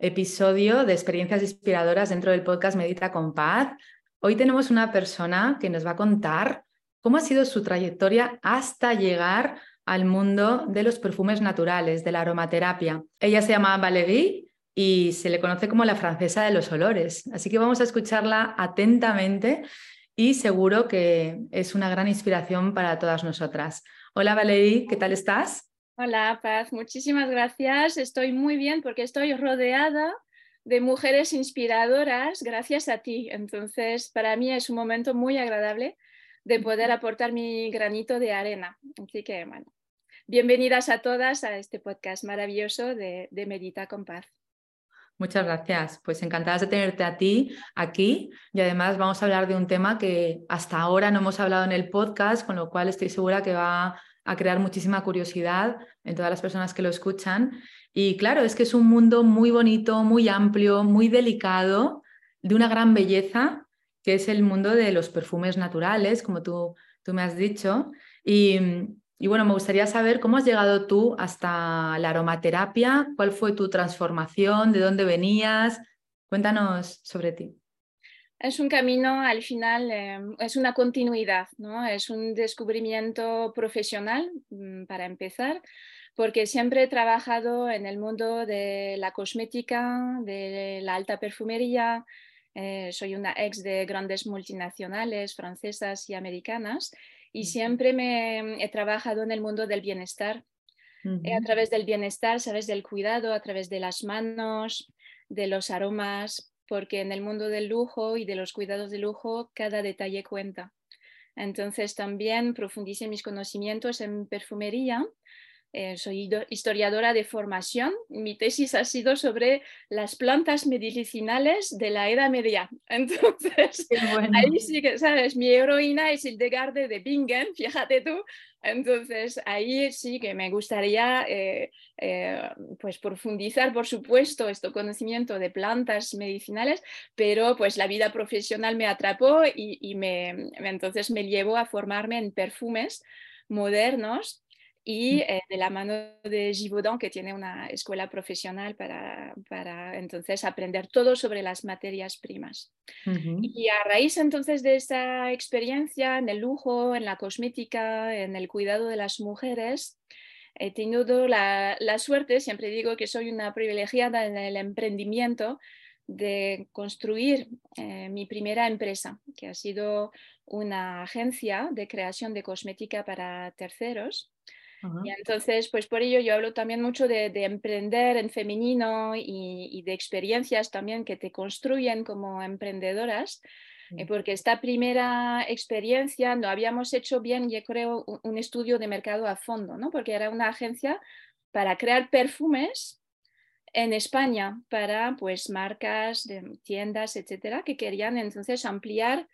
episodio de experiencias inspiradoras dentro del podcast Medita con Paz. Hoy tenemos una persona que nos va a contar cómo ha sido su trayectoria hasta llegar al mundo de los perfumes naturales, de la aromaterapia. Ella se llama Valérie y se le conoce como la francesa de los olores. Así que vamos a escucharla atentamente y seguro que es una gran inspiración para todas nosotras. Hola Valérie, ¿qué tal estás? Hola, Paz. Muchísimas gracias. Estoy muy bien porque estoy rodeada de mujeres inspiradoras gracias a ti. Entonces, para mí es un momento muy agradable de poder aportar mi granito de arena. Así que, bueno, bienvenidas a todas a este podcast maravilloso de, Medita con Paz. Muchas gracias. Pues encantadas de tenerte a ti aquí y además vamos a hablar de un tema que hasta ahora no hemos hablado en el podcast, con lo cual estoy segura que va a crear muchísima curiosidad en todas las personas que lo escuchan. Y claro, es que es un mundo muy bonito, muy amplio, muy delicado, de una gran belleza, que es el mundo de los perfumes naturales, como tú, tú me has dicho. Y, y bueno, me gustaría saber cómo has llegado tú hasta la aromaterapia, cuál fue tu transformación, de dónde venías. Cuéntanos sobre ti es un camino, al final, em, es una continuidad, ¿no? Es un descubrimiento profesional, mm, para empezar, porque siempre he trabajado en el mundo de la cosmética, de la alta perfumería. Eh, soy una ex de grandes multinacionales francesas y americanas y siempre me he trabajado en el mundo del bienestar. A través del bienestar, sabes, del cuidado, a través de las manos, de los aromas, porque en el mundo del lujo y de los cuidados de lujo cada detalle cuenta. Entonces también profundicé mis conocimientos en perfumería. Eh, soy historiadora de formación. Mi tesis ha sido sobre las plantas medicinales de la Edad Media. Entonces, ahí sí que, ¿sabes? Mi heroína es Hildegarde de Bingen, fíjate tú, entonces, ahí sí que me gustaría eh, eh, pues profundizar, por supuesto, este conocimiento de plantas medicinales, pero pues la vida profesional me atrapó y, me, entonces me llevó a formarme en perfumes modernos y mm. eh, de la mano de Givaudan, que tiene una escuela profesional para, para entonces aprender todo sobre las materias primas. Y a raíz entonces de esa experiencia en el lujo, en la cosmética, en el cuidado de las mujeres, he tenido la, la suerte, siempre digo que soy una privilegiada en el emprendimiento, de construir eh, mi primera empresa, que ha sido una agencia de creación de cosmética para terceros. Y entonces, pues por ello yo hablo también mucho de, emprender en femenino y, de experiencias también que te construyen como emprendedoras, eh, porque esta primera experiencia no habíamos hecho bien, yo creo, un, estudio de mercado a fondo, ¿no? Porque era una agencia para crear perfumes en España para pues marcas, de tiendas, etcétera, que querían entonces ampliar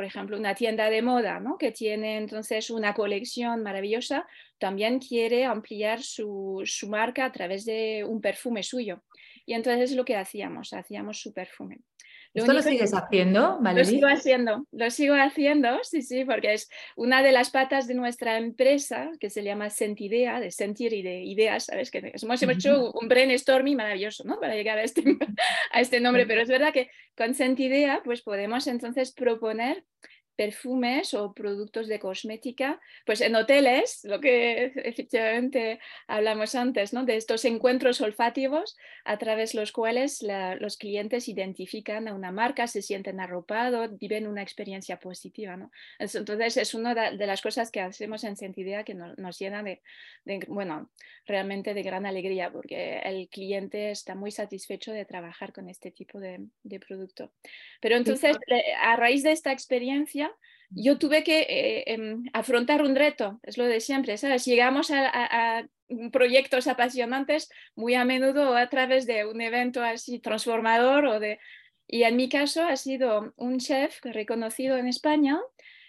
por ejemplo, una tienda de moda, ¿no? que tiene entonces una colección maravillosa, también quiere ampliar su, su, marca a través de un perfume suyo. Y entonces es lo que hacíamos, hacíamos su perfume. ¿Esto lo sigues haciendo, Lo sigo haciendo, lo sigo haciendo, sí, sí, porque es una de las patas de nuestra empresa que se llama Sentidea, de sentir y de ideas, ¿sabes? Que hemos hecho un brainstorming maravilloso, ¿no? Para llegar a este, a este nombre, pero es verdad que con Sentidea pues podemos entonces proponer perfumes o productos de cosmética, pues en hoteles, lo que efectivamente hablamos antes, ¿no? de estos encuentros olfativos a través de los cuales los clientes identifican a una marca, se sienten arropados, viven una experiencia positiva. ¿no? Entonces es una de las cosas que hacemos en Sentidea que nos, llena de, bueno, realmente de gran alegría porque el cliente está muy satisfecho de trabajar con este tipo de, de producto. Pero entonces, a raíz de esta experiencia, yo tuve que eh, em, afrontar un reto, es lo de siempre, ¿sabes? Llegamos a, proyectos apasionantes muy a menudo a través de un evento así transformador o de... Y en mi caso ha sido un chef reconocido en España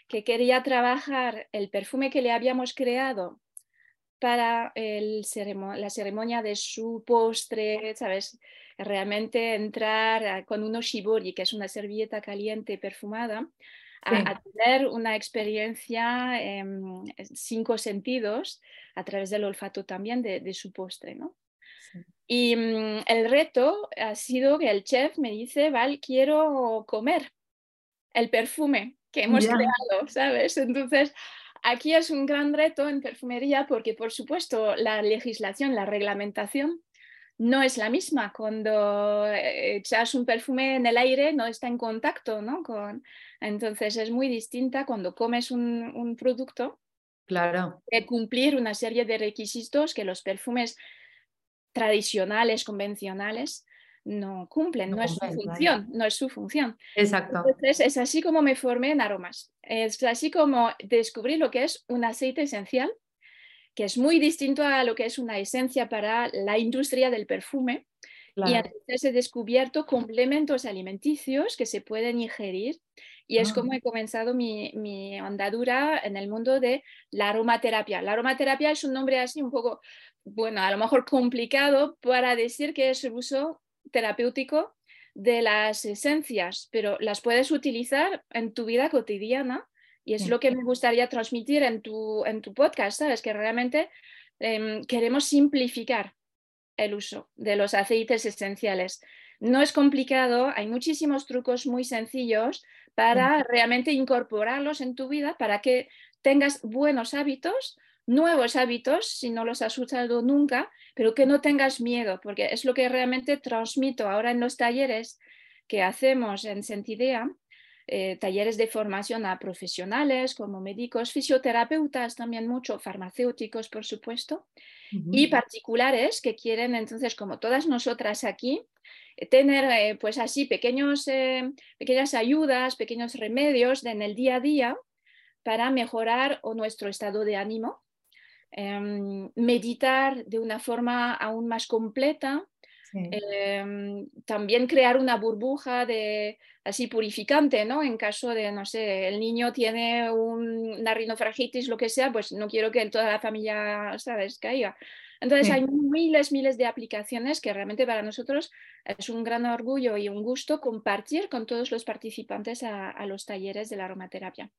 que quería trabajar el perfume que le habíamos creado para el la ceremonia de su postre, ¿sabes? Realmente entrar con unos shibori, que es una servilleta caliente perfumada, a, tener una experiencia en cinco sentidos a través del olfato también de, su postre. ¿no? Y mm, el reto ha sido que el chef me dice, Val, quiero comer el perfume que hemos creado, ¿sabes? Entonces, aquí es un gran reto en perfumería porque, por supuesto, la legislación, la reglamentación no es la misma. Cuando eh, echas un perfume en el aire no está en contacto, ¿no? Con... Entonces es muy distinta cuando comes un, producto. Claro. De cumplir una serie de requisitos que los perfumes tradicionales, convencionales, no cumplen, no, es su función, no es su función. Exacto. Entonces es así como me formé en aromas. Es así como descubrí lo que es un aceite esencial que es muy distinto a lo que es una esencia para la industria del perfume. Y entonces he descubierto complementos alimenticios que se pueden ingerir y es como ah. he comenzado mi, mi, andadura en el mundo de la aromaterapia. La aromaterapia es un nombre así un poco, bueno, a lo mejor complicado para decir que es el uso terapéutico de las esencias, pero las puedes utilizar en tu vida cotidiana y es lo que me gustaría transmitir en tu, en tu podcast, ¿sabes? Que realmente em, queremos simplificar el uso de los aceites esenciales. No es complicado, hay muchísimos trucos muy sencillos para realmente incorporarlos en tu vida para que tengas buenos hábitos, nuevos hábitos, si no los has usado nunca, pero que no tengas miedo, porque es lo que realmente transmito ahora en los talleres que hacemos en Sentidea, eh, talleres de formación a profesionales como médicos, fisioterapeutas, también mucho, farmacéuticos, por supuesto, y particulares que quieren entonces, como todas nosotras aquí, eh, tener eh, pues así pequeños, pequeñas ayudas, pequeños remedios en el día a día para mejorar nuestro estado de ánimo, em, meditar de una forma aún más completa, Em, también crear una burbuja de así purificante, ¿no? En caso de, no sé, el niño tiene una rinofragitis, lo que sea, pues no quiero que toda la familia, ¿sabes?, caiga. Entonces hay miles, miles de aplicaciones que realmente para nosotros es un gran orgullo y un gusto compartir con todos los participantes a, a los talleres de la aromaterapia.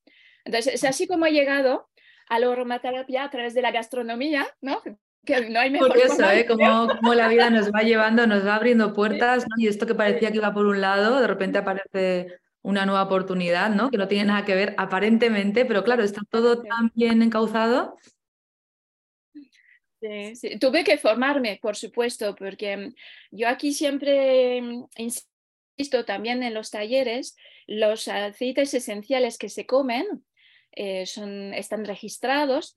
Entonces es así como he llegado a la aromaterapia a través de la gastronomía, ¿no? Que no hay mejor Curioso, ¿eh? Cómo, la vida nos va llevando, nos va abriendo puertas, ¿no? Y esto que parecía que iba por un lado, de repente aparece una nueva oportunidad, ¿no? Que no tiene nada que ver aparentemente, pero claro, está todo tan bien encauzado. Sí, Tuve que formarme, por supuesto, porque yo aquí siempre insisto también en los talleres, los aceites esenciales que se comen eh, son, están registrados,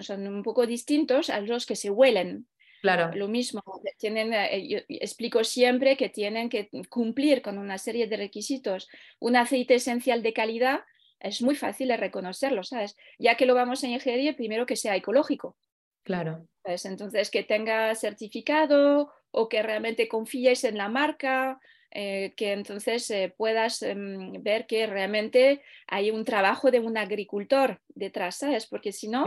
son un poco distintos a los que se huelen. Claro. Lo mismo, tienen, eh, yo explico siempre que tienen que cumplir con una serie de requisitos. Un aceite esencial de calidad es muy fácil de reconocerlo, ¿sabes? Ya que lo vamos a ingerir, primero que sea ecológico. Claro. Entonces, que tenga certificado o que realmente confíes en la marca, eh, que entonces eh, puedas em, ver que realmente hay un trabajo de un agricultor detrás, ¿sabes? Porque si no,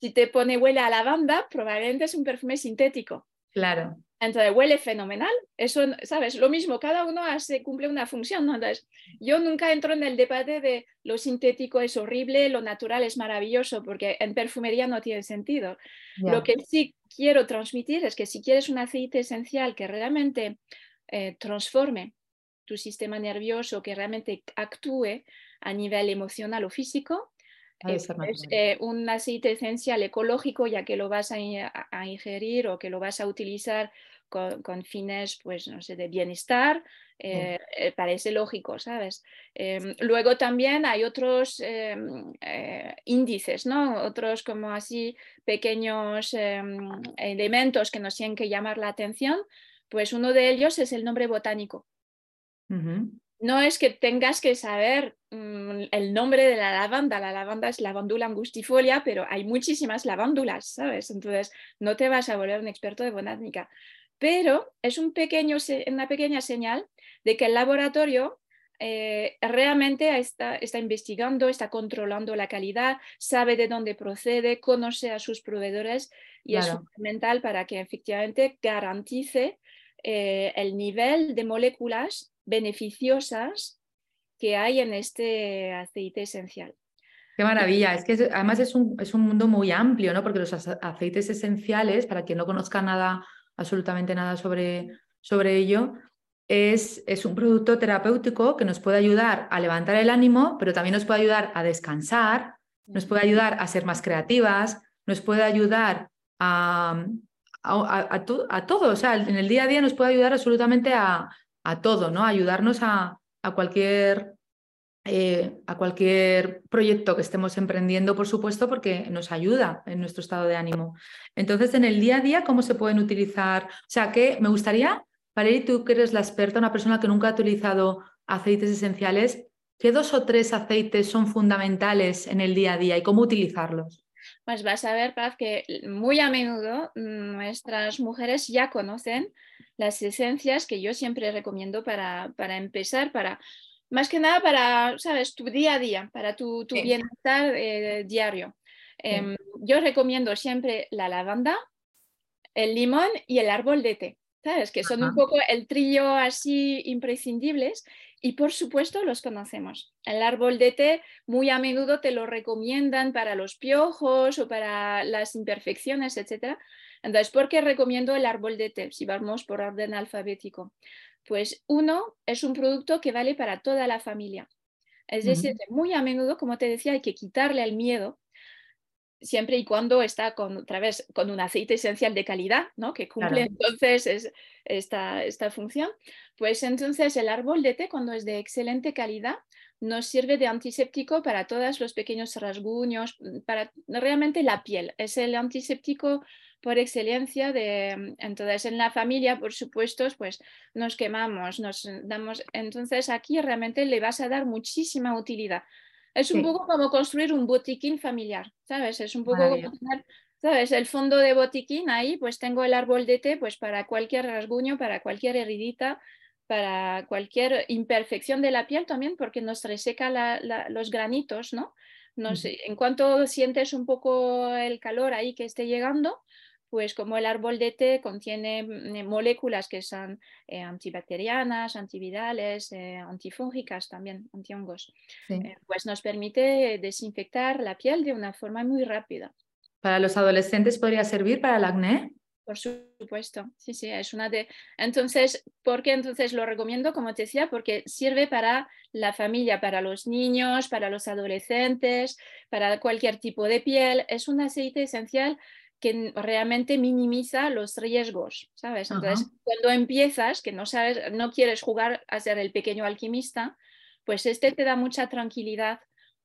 si te pone huele a lavanda, probablemente es un perfume sintético. Claro. Entonces huele fenomenal. Eso, ¿sabes? Lo mismo, cada uno hace, cumple una función, ¿no? Entonces, yo nunca entro en el debate de lo sintético es horrible, lo natural es maravilloso, porque en perfumería no tiene sentido. Lo que sí quiero transmitir es que si quieres un aceite esencial que realmente eh, transforme tu sistema nervioso, que realmente actúe a nivel emocional o físico. Es eh, un aceite esencial ecológico, ya que lo vas a, ingerir o que lo vas a utilizar con, fines, pues, no sé, de bienestar, eh, eh, parece lógico, ¿sabes? Em, luego también hay otros em, índices, ¿no? Otros como así pequeños em, elementos que nos tienen que llamar la atención, pues uno de ellos es el nombre botánico no es que tengas que saber mm, el nombre de la lavanda. La lavanda es lavandula angustifolia, pero hay muchísimas lavándulas, ¿sabes? Entonces no te vas a volver un experto de botánica. Pero es un pequeño, una pequeña señal de que el laboratorio eh, realmente está, está, investigando, está controlando la calidad, sabe de dónde procede, conoce a sus proveedores y es fundamental para que efectivamente garantice eh, el nivel de moléculas beneficiosas que hay en este aceite esencial. Qué maravilla, es que además es un, es un, mundo muy amplio, ¿no? Porque los aceites esenciales, para quien no conozca nada, absolutamente nada sobre, sobre ello, es, es, un producto terapéutico que nos puede ayudar a levantar el ánimo, pero también nos puede ayudar a descansar, nos puede ayudar a ser más creativas, nos puede ayudar a, a, todo, o sea, en el día a día nos puede ayudar absolutamente a, todo, ¿no? Ayudarnos a, cualquier, eh, a cualquier proyecto que estemos emprendiendo, por supuesto, porque nos ayuda en nuestro estado de ánimo. Entonces, en el día a día, ¿cómo se pueden utilizar? O sea, que me gustaría, Valerie, tú que eres la experta, una persona que nunca ha utilizado aceites esenciales, ¿qué dos o tres aceites son fundamentales en el día a día y cómo utilizarlos? Pues vas a ver, Paz, que muy a menudo nuestras mujeres ya conocen las esencias que yo siempre recomiendo para, para empezar, para más que nada para, sabes, tu día a día, para tu, tu bienestar eh, diario. Em, yo recomiendo siempre la lavanda, el limón y el árbol de té. ¿Sabes? Que son un poco el trillo así imprescindibles y por supuesto los conocemos. El árbol de té muy a menudo te lo recomiendan para los piojos o para las imperfecciones, etc. Entonces, ¿por qué recomiendo el árbol de té? Si vamos por orden alfabético. Pues uno es un producto que vale para toda la familia. Es decir, muy a menudo, como te decía, hay que quitarle el miedo siempre y cuando está con, otra vez, con un aceite esencial de calidad, ¿no? que cumple entonces esta, esta función, pues entonces el árbol de té, cuando es de excelente calidad, nos sirve de antiséptico para todos los pequeños rasguños, para realmente la piel. Es el antiséptico por excelencia de entonces en la familia por supuesto pues nos quemamos nos damos entonces aquí realmente le vas a dar muchísima utilidad es un poco como construir un botiquín familiar, ¿sabes? Es un poco como ¿sabes? El fondo de botiquín ahí, pues tengo el árbol de té, pues para cualquier rasguño, para cualquier heridita, para cualquier imperfección de la piel también, porque nos reseca los granitos, ¿no? no sé, en cuanto sientes un poco el calor ahí que esté llegando, pues como el árbol de té contiene mm, moléculas que son eh, antibacterianas, antivirales, eh, antifúngicas también, antihongos, eh, pues nos permite desinfectar la piel de una forma muy rápida. ¿Para los adolescentes podría servir para el acné? Por supuesto, sí, sí, es una de... Entonces, ¿por qué entonces lo recomiendo? Como te decía, porque sirve para la familia, para los niños, para los adolescentes, para cualquier tipo de piel. Es un aceite esencial que realmente minimiza los riesgos, ¿sabes? Entonces, cuando empiezas, que no sabes, no quieres jugar a ser el pequeño alquimista, pues este te da mucha tranquilidad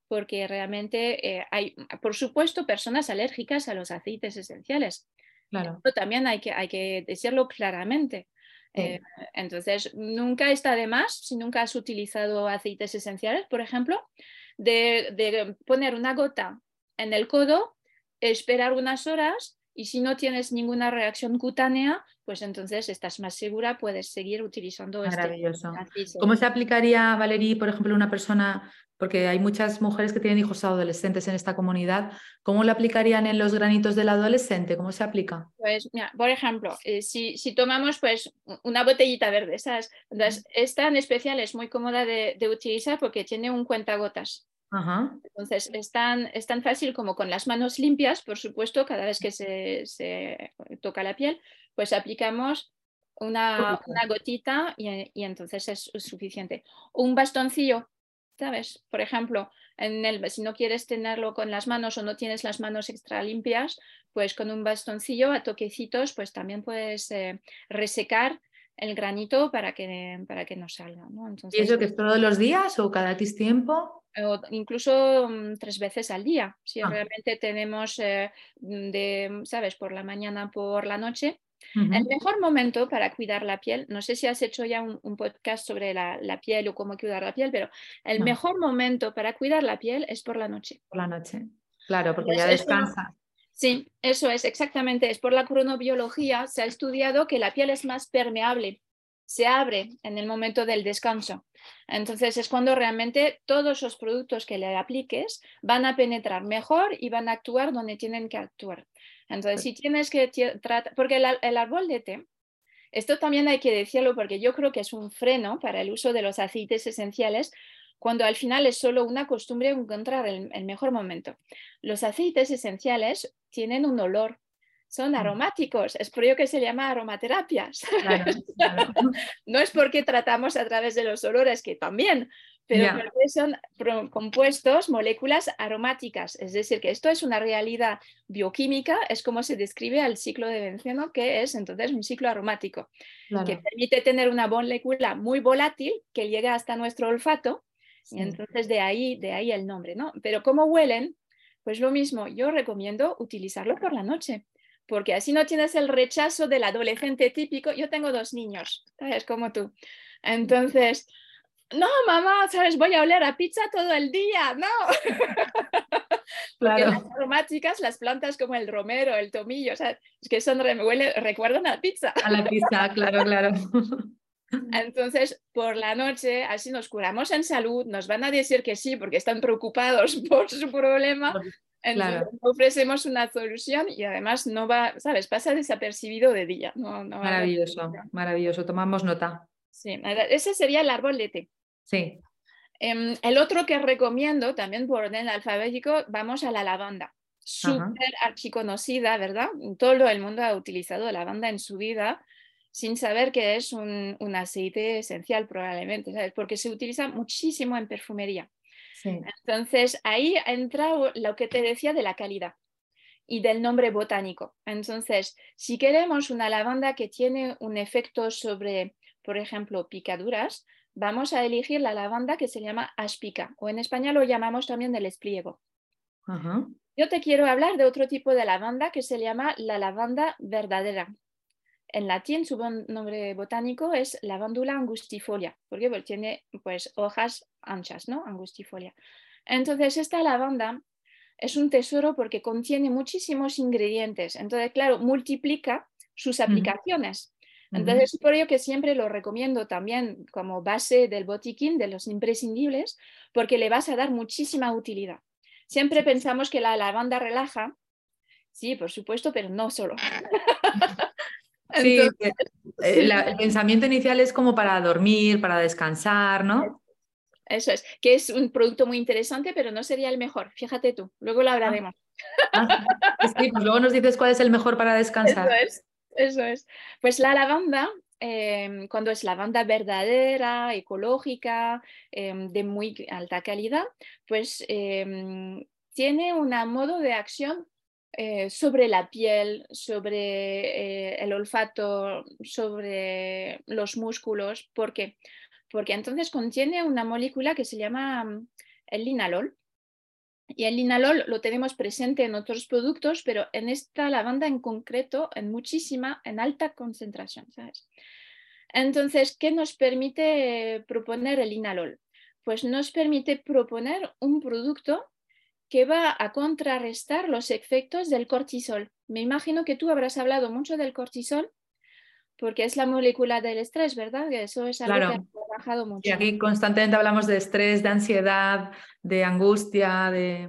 porque realmente eh, hay, por supuesto, personas alérgicas a los aceites esenciales. Claro. Pero también hay que, hay que decirlo claramente. Eh, entonces, nunca está de más, si nunca has utilizado aceites esenciales, por ejemplo, de, de poner una gota en el codo esperar unas horas y si no tienes ninguna reacción cutánea, pues entonces estás más segura, puedes seguir utilizando este Maravilloso. ¿Cómo se aplicaría, Valerie, por ejemplo, una persona, porque hay muchas mujeres que tienen hijos adolescentes en esta comunidad, ¿cómo lo aplicarían en los granitos del adolescente? ¿Cómo se aplica? Pues, mira, por ejemplo, eh, si, si, tomamos pues una botellita verde, ¿sabes? Entonces, esta en especial es muy cómoda de, de utilizar porque tiene un cuentagotas. Entonces, es tan, es tan, fácil como con las manos limpias, por supuesto, cada vez que se, toca la piel, pues aplicamos una, gotita y, entonces es, suficiente. Un bastoncillo ¿sabes? Por ejemplo, en el, si no quieres tenerlo con las manos o no tienes las manos extra limpias, pues con un bastoncillo a toquecitos, pues también puedes eh, resecar el granito para que, para que no salga. ¿no? ¿Y eso que es todos los días o cada X tiempo? O incluso mm, tres veces al día. Si ah. realmente tenemos, eh, de, ¿sabes? Por la mañana, por la noche, el mejor momento para cuidar la piel, no sé si has hecho ya un, podcast sobre la, piel o cómo cuidar la piel, pero el mejor momento para cuidar la piel es por la noche. Por la noche, claro, porque ya descansa. Sí, eso es exactamente, es por la cronobiología, se ha estudiado que la piel es más permeable, se abre en el momento del descanso. Entonces es cuando realmente todos los productos que le apliques van a penetrar mejor y van a actuar donde tienen que actuar. Entonces, si tienes que tratar, porque el, árbol de té, esto también hay que decirlo porque yo creo que es un freno para el uso de los aceites esenciales cuando al final es solo una costumbre encontrar el, mejor momento. Los aceites esenciales tienen un olor, son mm. aromáticos, es por ello que se llama aromaterapias. no es porque tratamos a través de los olores, que también, pero son compuestos, moléculas aromáticas. Es decir, que esto es una realidad bioquímica, es como se describe al ciclo de benceno, que es entonces un ciclo aromático, que permite tener una molécula muy volátil que llega hasta nuestro olfato, y entonces de ahí, de ahí el nombre, ¿no? Pero como huelen, pues lo mismo, yo recomiendo utilizarlo por la noche, porque así no tienes el rechazo del adolescente típico. Yo tengo dos niños, ¿sabes? Como tú. Entonces no, mamá, ¿sabes? Voy a oler a pizza todo el día, no. Claro. las aromáticas, las plantas como el romero, el tomillo, o sea, es que son, huele, recuerdan a pizza. A la pizza, claro, claro. Entonces, por la noche, así nos curamos en salud, nos van a decir que sí, porque están preocupados por su problema. Entonces, ofrecemos una solución y además no va, ¿sabes? Pasa desapercibido de día. maravilloso, maravilloso. Tomamos nota. Sí, ese sería el árbol de té. Sí. Em, el otro que recomiendo, también por orden alfabético, vamos a la lavanda. Súper archiconocida, ¿verdad? Todo el mundo ha utilizado lavanda en su vida sin saber que es un, aceite esencial probablemente, ¿sabes? Porque se utiliza muchísimo en perfumería. Entonces, ahí entra lo que te decía de la calidad y del nombre botánico. Entonces, si queremos una lavanda que tiene un efecto sobre, por ejemplo, picaduras, vamos a elegir la lavanda que se llama aspica o en español lo llamamos también del espliego. Yo te quiero hablar de otro tipo de lavanda que se llama la lavanda verdadera. En latín su nombre botánico es lavandula angustifolia, porque pues, tiene pues, hojas anchas, ¿no? Angustifolia. Entonces esta lavanda es un tesoro porque contiene muchísimos ingredientes. Entonces, claro, multiplica sus aplicaciones. Entonces, por ello que siempre lo recomiendo también como base del botiquín, de los imprescindibles, porque le vas a dar muchísima utilidad. Siempre pensamos que la lavanda relaja, sí, por supuesto, pero no solo. sí, eh, el pensamiento inicial es como para dormir, para descansar, ¿no? Eso es, que es un producto muy interesante, pero no sería el mejor. Fíjate tú, luego lo ah. hablaremos. Ah, sí, pues luego nos dices cuál es el mejor para descansar. Eso es. Eso es. Pues la lavanda, em, cuando es lavanda verdadera, ecológica, em, de muy alta calidad, pues em, tiene un modo de acción eh, sobre la piel, sobre eh, el olfato, sobre los músculos. ¿Por qué? Porque entonces contiene una molécula que se llama mm, el linalol. Y el linalol lo tenemos presente en otros productos, pero en esta lavanda en concreto, en muchísima, en alta concentración. ¿sabes? Entonces, ¿qué nos permite proponer el linalol? Pues nos permite proponer un producto que va a contrarrestar los efectos del cortisol. Me imagino que tú habrás hablado mucho del cortisol porque es la molécula del estrés, ¿verdad? eso es algo que ha trabajado mucho. Y aquí constantemente hablamos de estrés, de ansiedad, de angustia, de...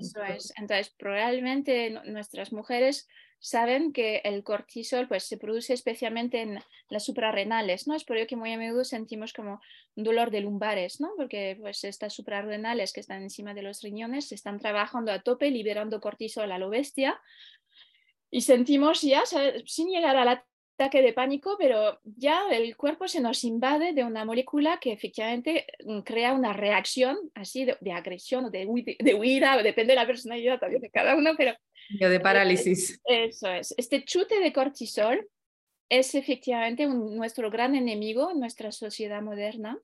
Eso es. Entonces, probablemente nuestras mujeres saben que el cortisol pues, se produce especialmente en las suprarrenales, ¿no? Es por ello que muy a menudo sentimos como un dolor de lumbares, ¿no? Porque pues, estas suprarrenales que están encima de los riñones se están trabajando a tope, liberando cortisol a lo bestia, y sentimos ya, sin llegar a la ataque de pánico, pero ya el cuerpo se nos invade de una molécula que efectivamente mm, crea una reacción así de, agresión o de, huida, depende de la personalidad también de cada uno, pero... de eh, parálisis. Eso es. Este chute de cortisol es efectivamente nuestro gran enemigo en nuestra sociedad moderna.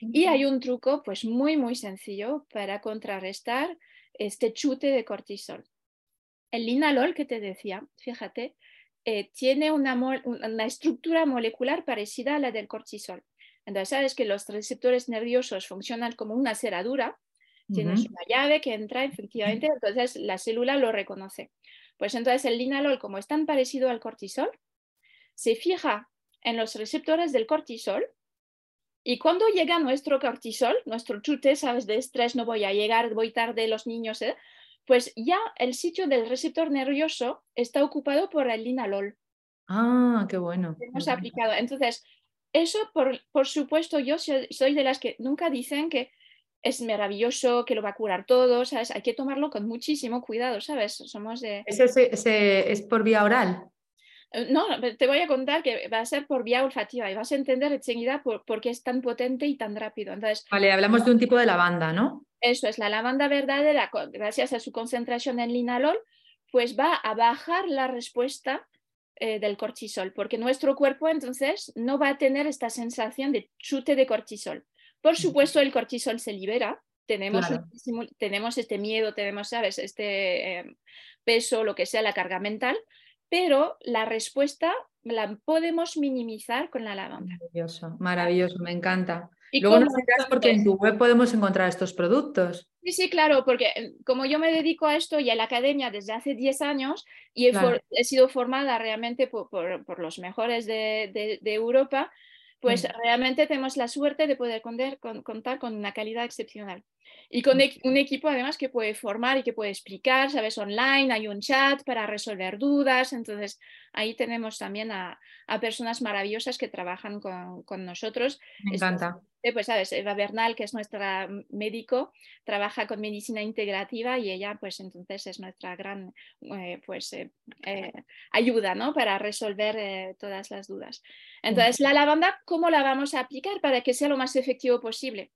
Y hay un truco pues muy, muy sencillo para contrarrestar este chute de cortisol. El linalol que te decía, fíjate, eh, tiene una, una, estructura molecular parecida a la del cortisol. Entonces, sabes que los receptores nerviosos funcionan como una cerradura, tienes una llave que entra efectivamente, entonces la célula lo reconoce. Pues entonces el linalol, como es tan parecido al cortisol, se fija en los receptores del cortisol y cuando llega nuestro cortisol, nuestro chute, sabes, de estrés, no voy a llegar, voy tarde, los niños, ¿eh? Pues ya el sitio del receptor nervioso está ocupado por el linalol. Ah, qué bueno. Hemos aplicado. Entonces, eso, por, por supuesto, yo soy de las que nunca dicen que es maravilloso, que lo va a curar todo, ¿sabes? Hay que tomarlo con muchísimo cuidado, ¿sabes? Somos de... es por vía oral? Eh, no, te voy a contar que va a ser por vía olfativa y vas a entender enseguida por, por qué es tan potente y tan rápido. Entonces, vale, hablamos de un tipo de lavanda, ¿no? Eso es, la lavanda verdadera, gracias a su concentración en linalol, pues va a bajar la respuesta eh, del cortisol, porque nuestro cuerpo entonces no va a tener esta sensación de chute de cortisol. Por supuesto, el cortisol se libera, tenemos, tenemos este miedo, tenemos, ¿sabes?, este em, peso, lo que sea, la carga mental, pero la respuesta la podemos minimizar con la lavanda. Maravilloso, maravilloso, me encanta. ¿Y Luego nos dirás porque en tu web podemos encontrar estos productos. Sí, sí, claro, porque eh, como yo me dedico a esto y a la academia desde hace 10 años y he, sido formada realmente por, los mejores de, Europa, pues mm. realmente tenemos la suerte de poder contar con una calidad excepcional. Y con un equipo además que puede formar y que puede explicar, ¿sabes? Online, hay un chat para resolver dudas. Entonces, ahí tenemos también a, personas maravillosas que trabajan con, nosotros. Me encanta. Pues, ¿sabes? Eva Bernal, que es nuestra médico, trabaja con medicina integrativa y ella, pues, entonces es nuestra gran, eh, pues, eh, eh, ayuda, ¿no? Para resolver todas las dudas. Entonces, la lavanda, ¿cómo la vamos a aplicar para que sea lo más efectivo posible?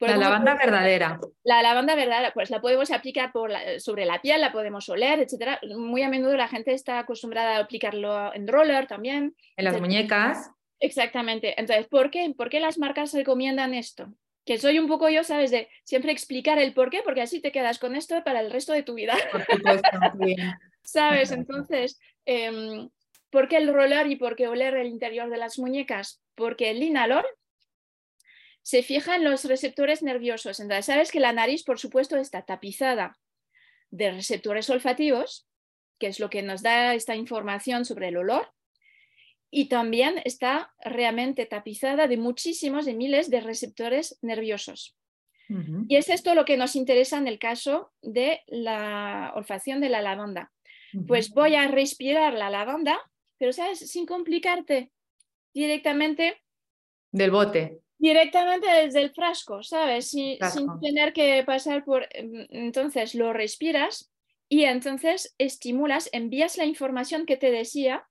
la lavanda verdadera. La lavanda verdadera, pues la podemos aplicar sobre la piel, la podemos oler, etcétera. Muy a menudo la gente está acostumbrada a aplicarlo en roller también. En las muñecas. Exactamente. Entonces, ¿por qué? ¿Por qué las marcas recomiendan esto? Que soy un poco yo, ¿sabes? De siempre explicar el por qué, porque así te quedas con esto para el resto de tu vida. ¿Sabes? Entonces, em, ¿por qué el roller y por qué oler el interior de las muñecas? Porque el linalol se fija en los receptores nerviosos. Entonces, sabes que la nariz, por supuesto, está tapizada de receptores olfativos, que es lo que nos da esta información sobre el olor, y también está realmente tapizada de muchísimos, de miles de receptores nerviosos. Y es esto lo que nos interesa en el caso de la olfacción de la lavanda. Pues voy a respirar la lavanda, pero sabes, sin complicarte, directamente del bote directamente desde el frasco, ¿sabes? Sin, tener que pasar por... Em, entonces lo respiras y entonces estimulas, envías la información que te decía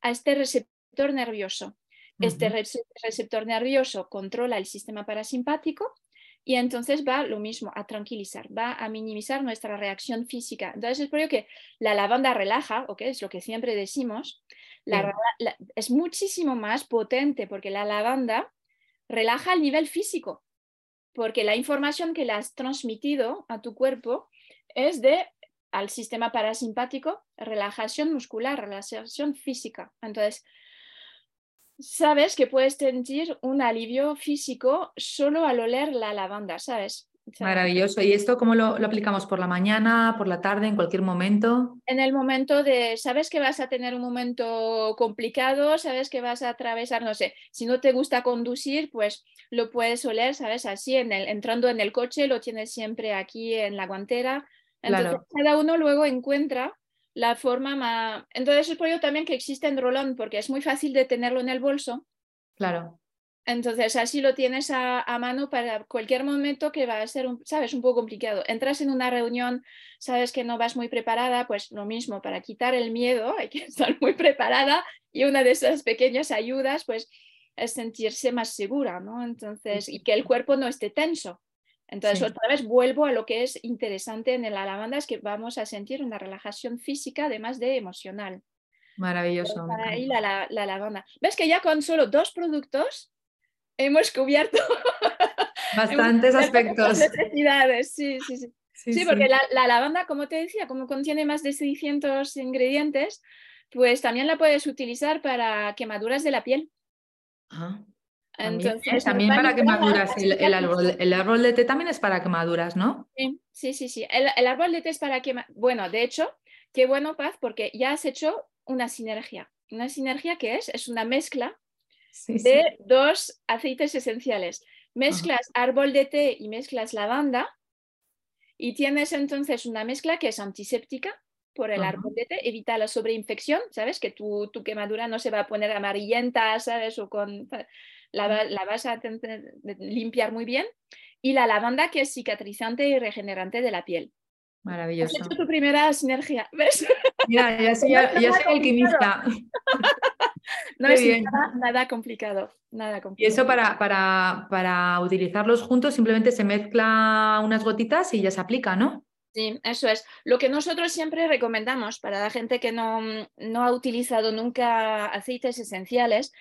a este receptor nervioso. Este receptor nervioso controla el sistema parasimpático y entonces va lo mismo, a tranquilizar, va a minimizar nuestra reacción física. Entonces es por ello que la lavanda relaja, ¿ok? Es lo que siempre decimos. es muchísimo más potente porque la lavanda relaja a nivel físico, porque la información que le has transmitido a tu cuerpo es de al sistema parasimpático, relajación muscular, relajación física. Entonces, sabes que puedes sentir un alivio físico solo al oler la lavanda, ¿sabes? Maravilloso. ¿Y esto cómo lo, aplicamos? ¿Por la mañana, por la tarde, en cualquier momento? En el momento de, sabes que vas a tener un momento complicado, sabes que vas a atravesar, no sé, si no te gusta conducir, pues lo puedes oler, sabes, así, en el, entrando en el coche, lo tienes siempre aquí en la guantera. Entonces, cada uno luego encuentra la forma más... Entonces, es por ello también que existe en rolón, porque es muy fácil de tenerlo en el bolso. Claro Entonces, así lo tienes a, mano para cualquier momento que va a ser, un, sabes, un poco complicado. Entras en una reunión, sabes que no vas muy preparada, pues lo mismo, para quitar el miedo hay que estar muy preparada y una de esas pequeñas ayudas, pues, es sentirse más segura, ¿no? Entonces, y que el cuerpo no esté tenso. Entonces, otra vez vuelvo a lo que es interesante en la lavanda, es que vamos a sentir una relajación física, además de emocional. Maravilloso. ahí la, la lavanda. ¿Ves que ya con solo dos productos hemos cubierto bastantes aspectos. Necesidades, sí, sí, sí. Sí, porque La, lavanda, como te decía, como contiene más de 600 ingredientes, pues también la puedes utilizar para quemaduras de la piel. Ah, Entonces, también, para quemaduras. El, árbol, el, árbol, de té también es para quemaduras, ¿no? Sí, sí, sí. sí. El, árbol de té es para quemaduras. Bueno, de hecho, qué bueno, Paz, porque ya has hecho una sinergia. ¿Una sinergia qué es? Es una mezcla de dos aceites esenciales. Mezclas árbol de té y mezclas lavanda y tienes entonces una mezcla que es antiséptica por el árbol de té, evita la sobreinfección, ¿sabes? Que tu, tu, quemadura no se va a poner amarillenta, ¿sabes? O con, la, la vas a limpiar muy bien. Y la lavanda que es cicatrizante y regenerante de la piel. Maravilloso. Has hecho tu primera sinergia, ¿ves? Mira, ya soy, ya, ya soy alquimista. no es nada, complicado, nada complicado. Y eso para, para, para, utilizarlos juntos simplemente se mezcla unas gotitas y ya se aplica, ¿no? Sí, eso es. Lo que nosotros siempre recomendamos para la gente que no, no ha utilizado nunca aceites esenciales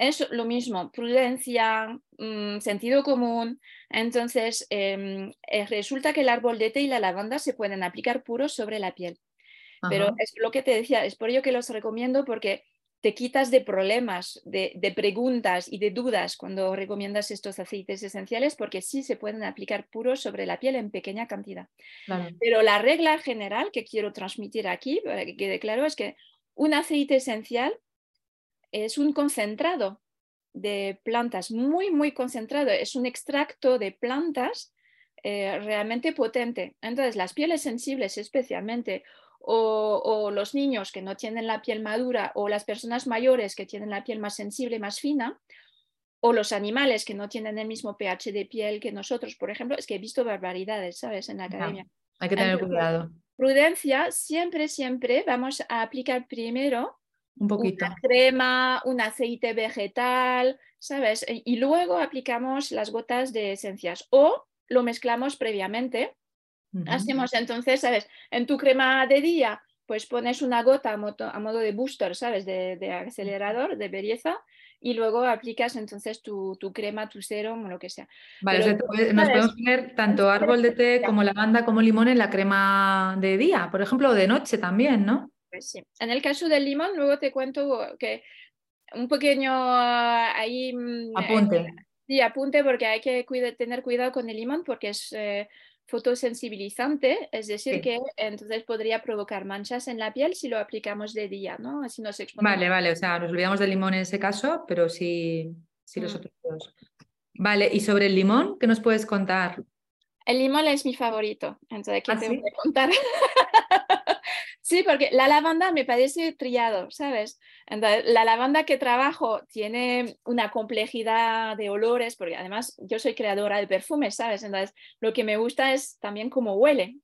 es lo mismo, prudencia, mm, sentido común. Entonces, em, eh, resulta que el árbol de té y la lavanda se pueden aplicar puros sobre la piel. Pero es lo que te decía, es por ello que los recomiendo porque te quitas de problemas, de, preguntas y de dudas cuando recomiendas estos aceites esenciales porque sí se pueden aplicar puros sobre la piel en pequeña cantidad. Pero la regla general que quiero transmitir aquí, para que quede claro, es que un aceite esencial es un concentrado de plantas, muy, muy concentrado. Es un extracto de plantas eh, realmente potente. Entonces, las pieles sensibles especialmente o, los niños que no tienen la piel madura o las personas mayores que tienen la piel más sensible, más fina, o los animales que no tienen el mismo pH de piel que nosotros, por ejemplo, es que he visto barbaridades, ¿sabes? En la academia. hay que tener cuidado. Prudencia, siempre, siempre vamos a aplicar primero un poquito. una crema, un aceite vegetal, ¿sabes? Y luego aplicamos las gotas de esencias o lo mezclamos previamente Hacemos entonces, ¿sabes? En tu crema de día, pues pones una gota a, modo, de booster, ¿sabes? De, acelerador, de belleza, y luego aplicas entonces tu, crema, tu serum o lo que sea. Vale, nos podemos poner tanto árbol de té como lavanda como limón en la crema de día, por ejemplo, o de noche también, ¿no? Pues sí. En el caso del limón, luego te cuento que un pequeño ah, ahí... Mm, apunte. Eh, sí, apunte porque hay que tener cuidado con el limón porque es... Eh, fotosensibilizante, es decir, que entonces podría provocar manchas en la piel si lo aplicamos de día, ¿no? Así nos Vale, vale, o sea, nos olvidamos del limón en ese caso, pero sí, sí los mm. otros dos. Vale, y sobre el limón, ¿qué nos puedes contar? El limón es mi favorito, entonces, ¿qué ¿Ah, te voy a contar? Sí, porque la lavanda me parece trillado, ¿sabes? la lavanda que trabajo tiene una complejidad de olores, porque además yo soy creadora de perfumes, ¿sabes? Entonces, lo que me gusta es también cómo huele.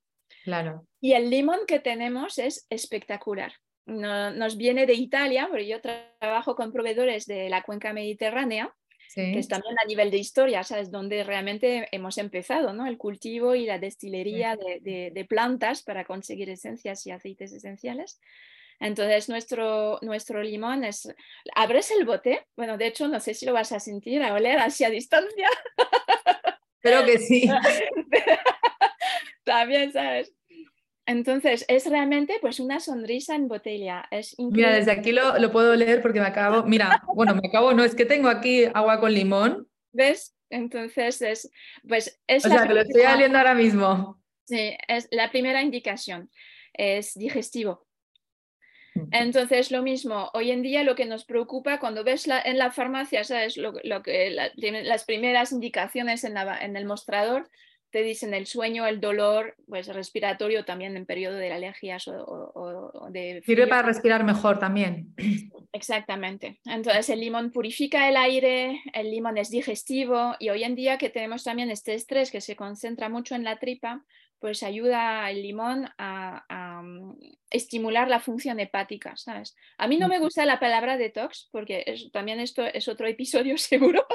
Claro. Y el limón que tenemos es espectacular. nos viene de Italia, porque yo trabajo con proveedores de la cuenca mediterránea que es también a nivel de historia, ¿sabes? Donde realmente hemos empezado, ¿no? El cultivo y la destilería de, plantas para conseguir esencias y aceites esenciales. Entonces, nuestro, nuestro limón es... ¿Abres el bote? Bueno, de hecho, no sé si lo vas a sentir, a oler hacia distancia. Creo que sí. También, ¿sabes? Entonces, es realmente pues una sonrisa en botella. Es mira, desde aquí lo, lo, puedo leer porque me acabo, mira, bueno, me acabo, no, es que tengo aquí agua con limón. ¿Ves? Entonces, es, pues es... O sea, que lo estoy oliendo ahora mismo. Sí, es la primera indicación, es digestivo. Entonces, lo mismo, hoy en día lo que nos preocupa cuando ves la, en la farmacia, ¿sabes? Lo, lo que, las primeras indicaciones en, la, en el mostrador te dicen el sueño, el dolor, pues respiratorio también en periodo de alergias o, de... Sirve para respirar mejor también. Exactamente. Entonces el limón purifica el aire, el limón es digestivo y hoy en día que tenemos también este estrés que se concentra mucho en la tripa, pues ayuda el limón a, mm, estimular la función hepática, ¿sabes? A mí no me gusta la palabra detox porque también esto es otro episodio seguro.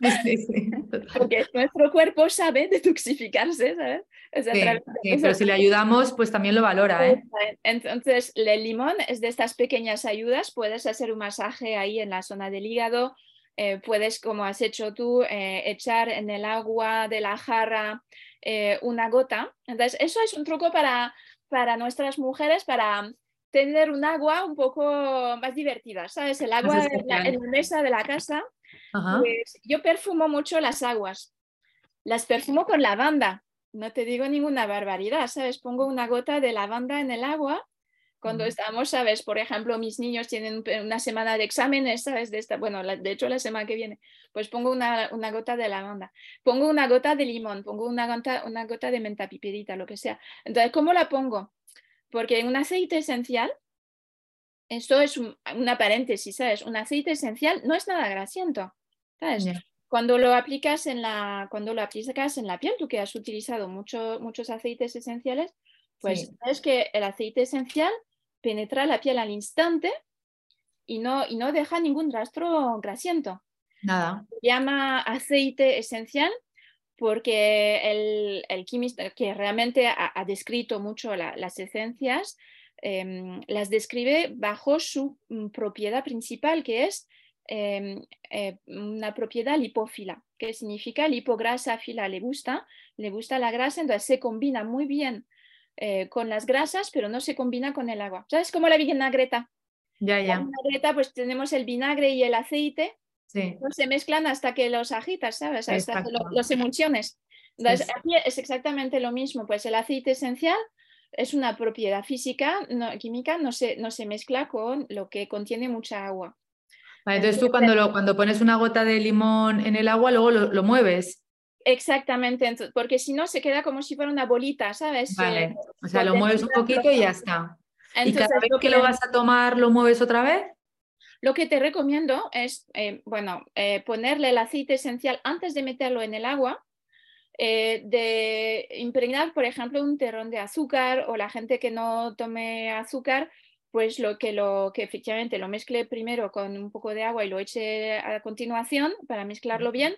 porque nuestro cuerpo sabe detoxificarse, ¿sabes? pero si le ayudamos, pues también lo valora. ¿eh? Entonces, el limón es de estas pequeñas ayudas. Puedes hacer un masaje ahí en la zona del hígado. Eh, puedes, como has hecho tú, eh, echar en el agua de la jarra una gota. Entonces, eso es un truco para, para nuestras mujeres para tener un agua un poco más divertida, ¿sabes? El agua en la, en la, mesa de la casa. Pues yo perfumo mucho las aguas. Las perfumo con lavanda no te digo ninguna barbaridad, ¿sabes? Pongo una gota de lavanda en el agua cuando estamos, ¿sabes? Por ejemplo, mis niños tienen una semana de exámenes, ¿sabes? De esta, bueno, de hecho la semana que viene, pues pongo una, gota de lavanda, pongo una gota de limón, pongo una gota, una gota de menta piperita, lo que sea. Entonces, ¿cómo la pongo? Porque en un aceite esencial, esto es una paréntesis, ¿sabes? Un aceite esencial no es nada grasiento, ¿sabes? Cuando lo aplicas en la, cuando lo aplicas en la piel, tú que has utilizado mucho, muchos aceites esenciales, pues es que el aceite esencial penetra la piel al instante y no, y no deja ningún rastro grasiento. Nada. Se llama aceite esencial porque el, el químico que realmente ha, descrito mucho las esencias, em, las describe bajo su mm, propiedad principal, que es Em, eh, una propiedad lipófila, que significa lipograsa fila, le gusta, le gusta la grasa, entonces se combina muy bien eh, con las grasas, pero no se combina con el agua. ¿Sabes cómo la vinagreta? Ya, ya. La vinagreta, pues tenemos el vinagre y el aceite, sí. se mezclan hasta que los agitas, ¿sabes? Hasta que los emulsiones. Entonces, aquí es exactamente lo mismo, pues el aceite esencial es una propiedad física, no, química, no se, no se mezcla con lo que contiene mucha agua entonces tú cuando, cuando pones una gota de limón en el agua, luego lo, mueves. Exactamente, porque si no se queda como si fuera una bolita, ¿sabes? Vale, eh, o sea, lo mueves un poquito y ya está. ¿Y cada vez que lo vas a tomar, lo mueves otra vez? Lo que te recomiendo es, eh, bueno, eh, ponerle el aceite esencial antes de meterlo en el agua, de impregnar, por ejemplo, un terrón de azúcar o la gente que no tome azúcar, pues lo que, lo que efectivamente lo mezcle primero con un poco de agua y lo eche a continuación para mezclarlo bien,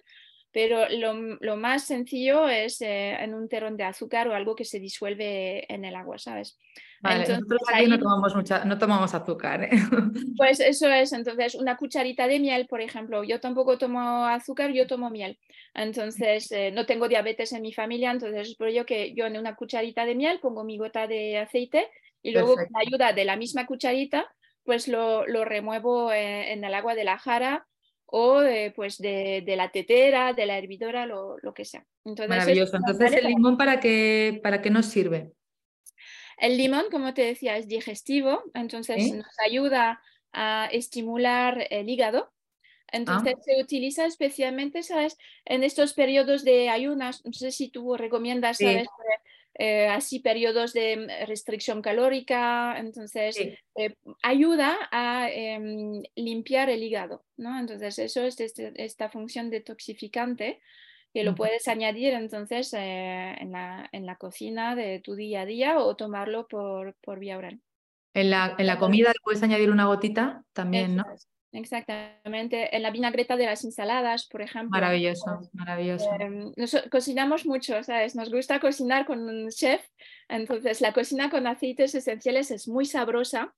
pero lo, más sencillo es eh, en un terrón de azúcar o algo que se disuelve en el agua, ¿sabes? Vale, nosotros aquí no, tomamos mucha, no tomamos azúcar. ¿eh? Pues eso es, entonces una cucharita de miel, por ejemplo, yo tampoco tomo azúcar, yo tomo miel. Entonces eh, no tengo diabetes en mi familia, entonces es por ello que yo en una cucharita de miel pongo mi gota de aceite y luego con la ayuda de la misma cucharita, pues lo, remuevo eh, en, el agua de la jara o eh, pues de, la tetera, de la hervidora, lo, que sea. Entonces, Maravilloso. Entonces, ¿el limón para qué, para qué nos sirve? El limón, como te decía, es digestivo, entonces nos ayuda a estimular el hígado. Entonces ah. se utiliza especialmente, ¿sabes? En estos periodos de ayunas, no sé si tú recomiendas, ¿sabes? Eh, así periodos de restricción calórica, entonces eh, ayuda a em, limpiar el hígado, ¿no? Entonces eso es este, esta función detoxificante que lo puedes añadir entonces eh, en, la, en, la, cocina de tu día a día o tomarlo por, por vía oral. En la, en la comida le puedes añadir una gotita también, ¿no? Exactamente, en la vinagreta de las ensaladas, por ejemplo. Maravilloso, maravilloso. Em, cocinamos mucho, ¿sabes? Nos gusta cocinar con un chef, entonces la cocina con aceites esenciales es muy sabrosa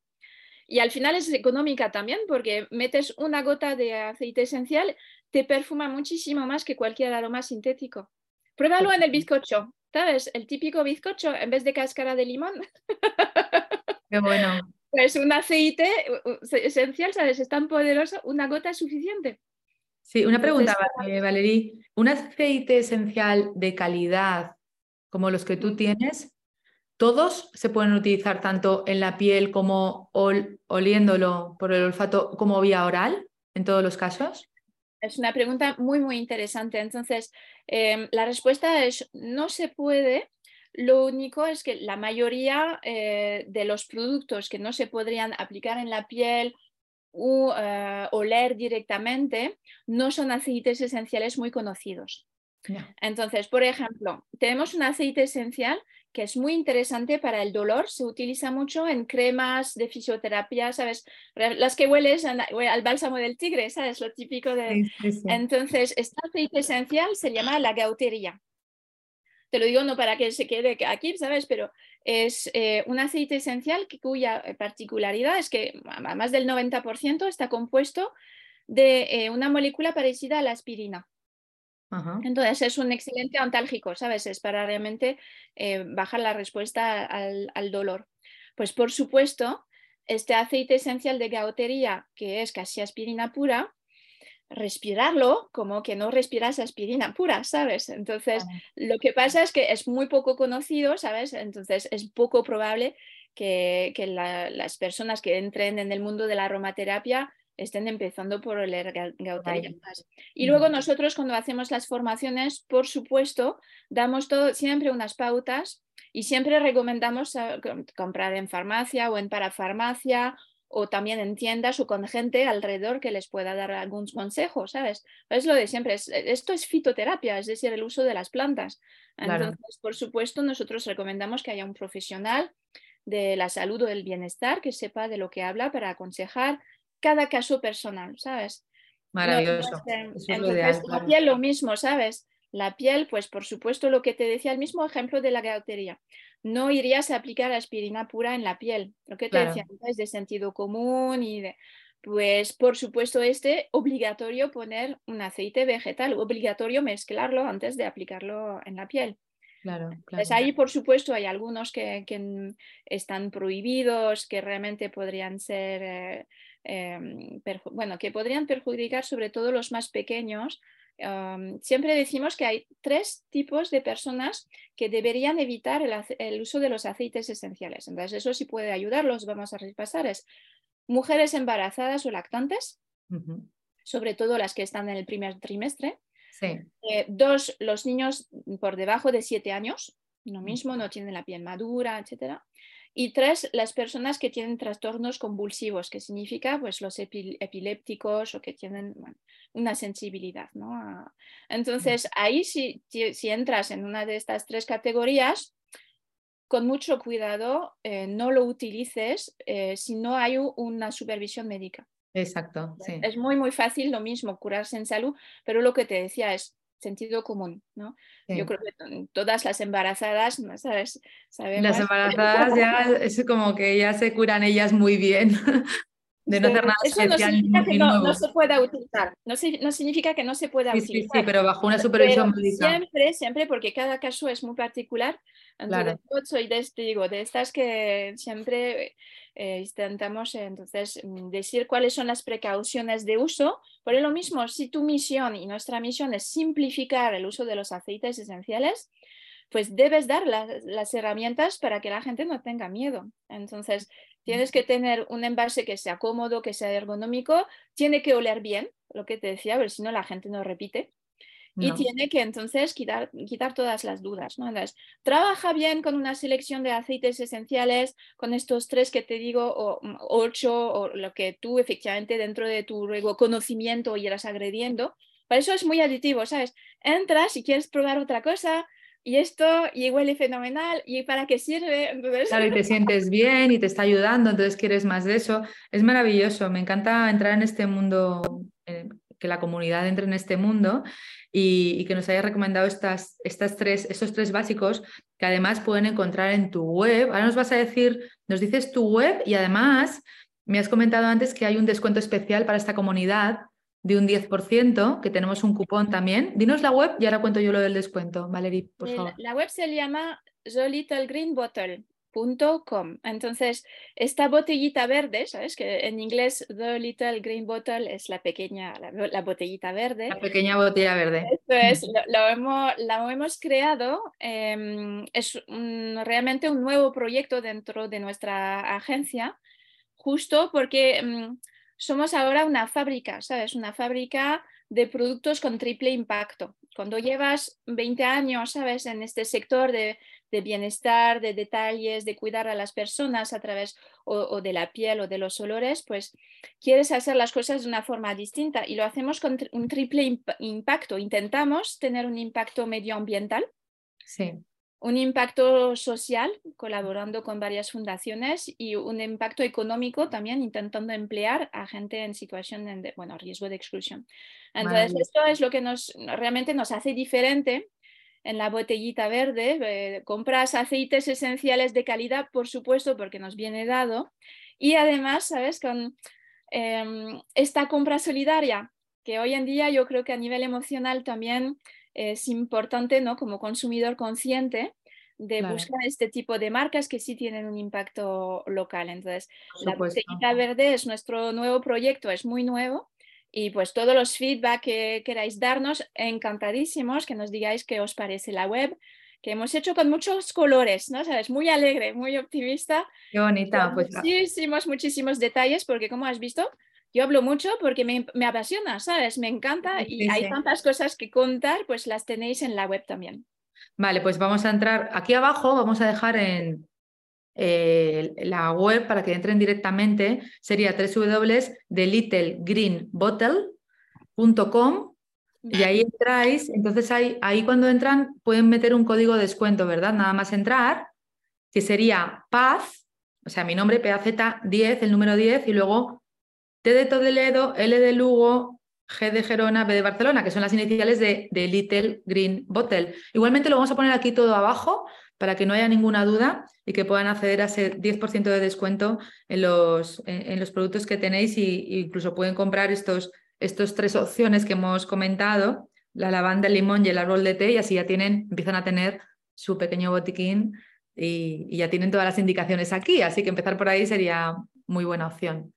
y al final es económica también porque metes una gota de aceite esencial, te perfuma muchísimo más que cualquier aroma sintético. Pruébalo en el bizcocho, ¿sabes? El típico bizcocho en vez de cáscara de limón. Qué bueno. Pues un aceite esencial, ¿sabes? Es tan poderoso, una gota es suficiente. Sí, una pregunta, eh, Valerie. ¿Un aceite esencial de calidad como los que tú tienes, todos se pueden utilizar tanto en la piel como oliéndolo por el olfato como vía oral, en todos los casos? Es una pregunta muy, muy interesante. Entonces, em, la respuesta es no se puede lo único es que la mayoría eh, de los productos que no se podrían aplicar en la piel o oler directamente, no son aceites esenciales muy conocidos. Entonces, por ejemplo, tenemos un aceite esencial que es muy interesante para el dolor, se utiliza mucho en cremas de fisioterapia, ¿sabes? Las que hueles al bálsamo del tigre, ¿sabes? Lo típico de... Entonces, este aceite esencial se llama la gautería. Te lo digo no para que se quede aquí, ¿sabes? Pero es eh, un aceite esencial cuya particularidad es que más del 90% está compuesto de eh, una molécula parecida a la aspirina. Entonces es un excelente antálgico, ¿sabes? Es para realmente eh, bajar la respuesta al, dolor. Pues por supuesto, este aceite esencial de gautería, que es casi aspirina pura, respirarlo como que no respiras aspirina pura, ¿sabes? Entonces, lo que pasa es que es muy poco conocido, ¿sabes? Entonces, es poco probable que, las personas que entren en el mundo de la aromaterapia estén empezando por el gautería. Y luego nosotros cuando hacemos las formaciones, por supuesto, damos todo, siempre unas pautas y siempre recomendamos ah, comprar en farmacia o en parafarmacia o también en tiendas o con gente alrededor que les pueda dar algún consejo, ¿sabes? Es lo de siempre, esto es fitoterapia, es decir, el uso de las plantas. Entonces, por supuesto, nosotros recomendamos que haya un profesional de la salud o del bienestar que sepa de lo que habla para aconsejar cada caso personal, ¿sabes? Maravilloso. entonces, la piel lo mismo, ¿sabes? La piel, pues por supuesto lo que te decía, el mismo ejemplo de la gautería. No irías a aplicar aspirina pura en la piel, lo que te decía es de sentido común y de, pues por supuesto este obligatorio poner un aceite vegetal, obligatorio mezclarlo antes de aplicarlo en la piel. Claro, Pues ahí, por supuesto, hay algunos que, están prohibidos, que realmente podrían ser eh, Em, bueno, que podrían perjudicar sobre todo los más pequeños. Siempre decimos que hay tres tipos de personas que deberían evitar el, uso de los aceites esenciales. Entonces, eso sí puede ayudarlos, vamos a repasar. Es mujeres embarazadas o lactantes, sobre todo las que están en el primer trimestre. Eh, dos, los niños por debajo de siete años, lo mismo, no tienen la piel madura, etcétera. Y tres, las personas que tienen trastornos convulsivos, que significa pues, los epilépticos o que tienen una sensibilidad. ¿no? Entonces, ahí si, si, entras en una de estas tres categorías, con mucho cuidado, eh, no lo utilices eh, si no hay una supervisión médica. Exacto, sí. Es muy, muy fácil lo mismo, curarse en salud, pero lo que te decía es, sentido común, ¿no? Yo creo que todas las embarazadas, ¿no? ¿Sabes? Las embarazadas ya es como que ya se curan ellas muy bien. De no hacer nada Eso no significa que no, se pueda utilizar. No, significa que no se pueda utilizar. Sí, pero bajo una supervisión médica. Siempre, siempre, porque cada caso es muy particular. Entonces, yo soy de, digo, de estas que siempre eh, intentamos entonces mm, decir cuáles son las precauciones de uso. Por lo mismo, si tu misión y nuestra misión es simplificar el uso de los aceites esenciales, pues debes dar las, herramientas para que la gente no tenga miedo. Entonces, tienes que tener un envase que sea cómodo, que sea ergonómico, tiene que oler bien, lo que te decía, pero si no la gente no repite y tiene que entonces quitar, quitar todas las dudas. ¿no? trabaja bien con una selección de aceites esenciales, con estos tres que te digo, o mm, ocho, o lo que tú efectivamente dentro de tu conocimiento irás agrediendo. Para eso es muy aditivo, ¿sabes? Entras y quieres probar otra cosa, y esto y huele fenomenal y para qué sirve. Claro, y te sientes bien y te está ayudando, entonces quieres más de eso. Es maravilloso, me encanta entrar en este mundo, eh, que la comunidad entre en este mundo y, que nos haya recomendado estas, estas tres, estos tres básicos que además pueden encontrar en tu web. Ahora nos vas a decir, nos dices tu web y además me has comentado antes que hay un descuento especial para esta comunidad de un 10%, que tenemos un cupón también. Dinos la web y ahora cuento yo lo del descuento, Valerie, por favor. La web se llama The Little Green Bottle. Com. Entonces, esta botellita verde, ¿sabes? Que en inglés The Little Green Bottle es la pequeña, la, botellita verde. La pequeña botella verde. Esto es, lo, hemos, la hemos creado, em, es realmente un nuevo proyecto dentro de nuestra agencia, justo porque em, somos ahora una fábrica, ¿sabes? Una fábrica de productos con triple impacto. Cuando llevas 20 años, ¿sabes?, en este sector de, bienestar, de detalles, de cuidar a las personas a través o, de la piel o de los olores, pues quieres hacer las cosas de una forma distinta y lo hacemos con un triple impacto. Intentamos tener un impacto medioambiental. Sí un impacto social colaborando con varias fundaciones y un impacto económico también intentando emplear a gente en situación de bueno, riesgo de exclusión. Entonces, esto es lo que nos, realmente nos hace diferente en la botellita verde. Eh, compras aceites esenciales de calidad, por supuesto, porque nos viene dado. Y además, ¿sabes? Con em, esta compra solidaria, que hoy en día yo creo que a nivel emocional también es importante, ¿no? Como consumidor consciente de buscar este tipo de marcas que sí tienen un impacto local. Entonces, la botellita verde es nuestro nuevo proyecto, es muy nuevo. Y pues todos los feedback que queráis darnos, encantadísimos, que nos digáis qué os parece la web, que hemos hecho con muchos colores, ¿no? ¿Sabes? Muy alegre, muy optimista. Qué bonita. Pues, muchísimos, muchísimos detalles, porque como has visto, yo hablo mucho porque me, apasiona, ¿sabes? Me encanta y hay tantas cosas que contar, pues las tenéis en la web también. Vale, pues vamos a entrar aquí abajo, vamos a dejar en eh, la web para que entren directamente, sería www.thelittlegreenbottle.com y ahí entráis, entonces ahí, ahí cuando entran pueden meter un código de descuento, ¿verdad? Nada más entrar, que sería PAZ, o sea, mi nombre, PAZ10, el número 10, y luego T de Toledo, L de Lugo, G de Gerona, B de Barcelona, que son las iniciales de, Little Green Bottle. Igualmente lo vamos a poner aquí todo abajo para que no haya ninguna duda y que puedan acceder a ese 10% de descuento en los, en, los, productos que tenéis e incluso pueden comprar estos, estos tres opciones que hemos comentado, la lavanda, el limón y el árbol de té y así ya tienen, empiezan a tener su pequeño botiquín y, ya tienen todas las indicaciones aquí, así que empezar por ahí sería muy buena opción.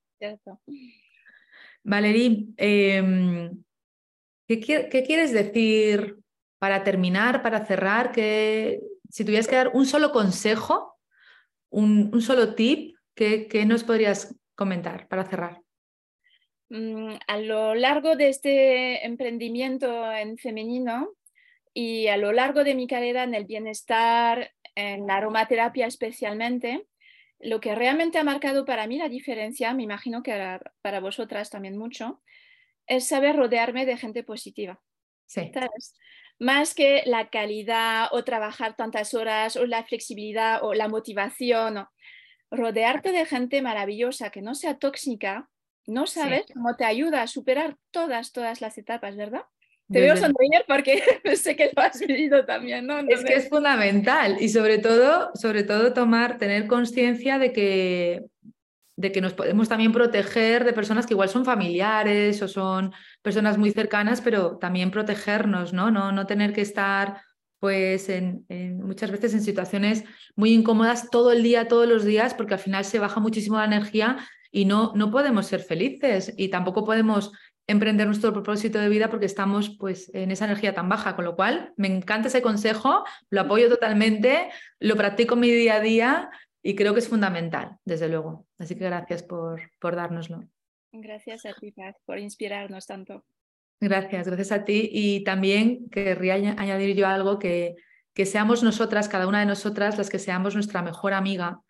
Valerí, em, ¿qué, quieres decir para terminar, para cerrar? Que, si tuvieras que dar un solo consejo, un, solo tip, ¿qué, nos podrías comentar para cerrar? Mm, a lo largo de este emprendimiento en femenino y a lo largo de mi carrera en el bienestar, en la aromaterapia especialmente, lo que realmente ha marcado para mí la diferencia, me imagino que para vosotras también mucho, es saber rodearme de gente positiva. Sí. Más que la calidad o trabajar tantas horas o la flexibilidad o la motivación. Rodearte de gente maravillosa que no sea tóxica, no sabes cómo te ayuda a superar todas, todas las etapas, ¿verdad? Te veo sonreír porque sé que lo has vivido también, ¿no? Es que es fundamental y sobre todo, sobre todo tomar, tener conciencia de que, de que nos podemos también proteger de personas que igual son familiares o son personas muy cercanas, pero también protegernos, ¿no? No, no tener que estar pues en, muchas veces en situaciones muy incómodas todo el día, todos los días, porque al final se baja muchísimo la energía y no, no podemos ser felices y tampoco podemos emprender nuestro propósito de vida porque estamos pues en esa energía tan baja, con lo cual me encanta ese consejo, lo apoyo totalmente, lo practico en mi día a día y creo que es fundamental, desde luego. Así que gracias por, por dárnoslo. Gracias a ti, Paz, por inspirarnos tanto. Gracias, gracias a ti. Y también querría añadir yo algo que, que seamos nosotras, cada una de nosotras, las que seamos nuestra mejor amiga,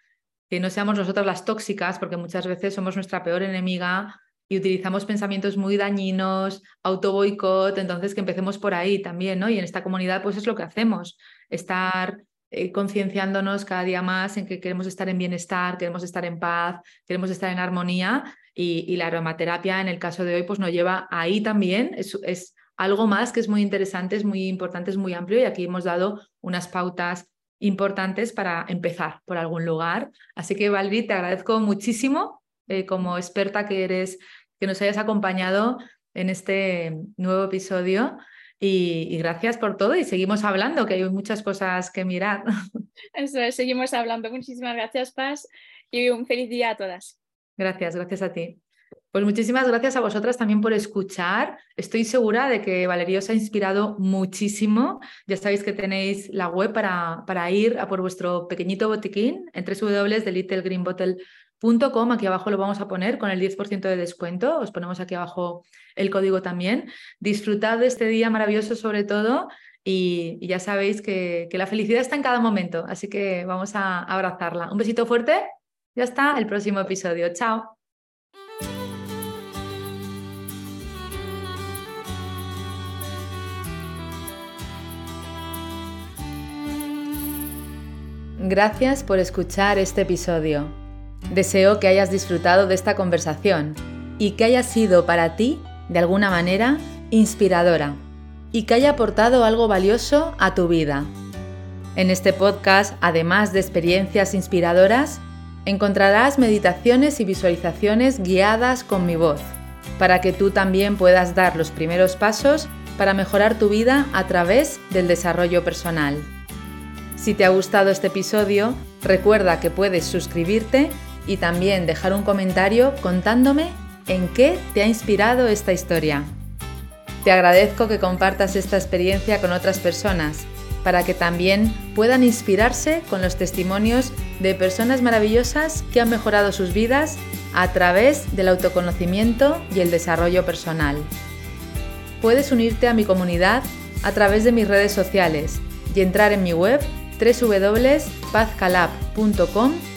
que no seamos nosotras las tóxicas, porque muchas veces somos nuestra peor enemiga y utilizamos pensamientos muy dañinos, auto boicot, entonces que empecemos por ahí también, ¿no? Y en esta comunidad pues es lo que hacemos, estar eh, concienciándonos cada día más en que queremos estar en bienestar, queremos estar en paz, queremos estar en armonía y, la aromaterapia en el caso de hoy pues nos lleva ahí también, es, es algo más que es muy interesante, es muy importante, es muy amplio y aquí hemos dado unas pautas importantes para empezar por algún lugar. Así que Valerie, te agradezco muchísimo eh, como experta que eres, que nos hayas acompañado en este nuevo episodio. Y, gracias por todo y seguimos hablando, que hay muchas cosas que mirar. Eso es, seguimos hablando. Muchísimas gracias, Paz, y un feliz día a todas. Gracias, gracias a ti. Pues muchísimas gracias a vosotras también por escuchar. Estoy segura de que Valeria os ha inspirado muchísimo. Ya sabéis que tenéis la web para, para ir a por vuestro pequeñito botiquín en www.thelittlegreenbottle.com aquí abajo lo vamos a poner con el 10% de descuento, os ponemos aquí abajo el código también. Disfrutad de este día maravilloso sobre todo y, ya sabéis que, que, la felicidad está en cada momento, así que vamos a abrazarla. Un besito fuerte, ya está, el próximo episodio. Chao. Gracias por escuchar este episodio. Deseo que hayas disfrutado de esta conversación y que haya sido para ti, de alguna manera, inspiradora y que haya aportado algo valioso a tu vida. En este podcast, además de experiencias inspiradoras, encontrarás meditaciones y visualizaciones guiadas con mi voz, para que tú también puedas dar los primeros pasos para mejorar tu vida a través del desarrollo personal. Si te ha gustado este episodio, recuerda que puedes suscribirte y también dejar un comentario contándome en qué te ha inspirado esta historia. Te agradezco que compartas esta experiencia con otras personas para que también puedan inspirarse con los testimonios de personas maravillosas que han mejorado sus vidas a través del autoconocimiento y el desarrollo personal. Puedes unirte a mi comunidad a través de mis redes sociales y entrar en mi web www.pazcalab.com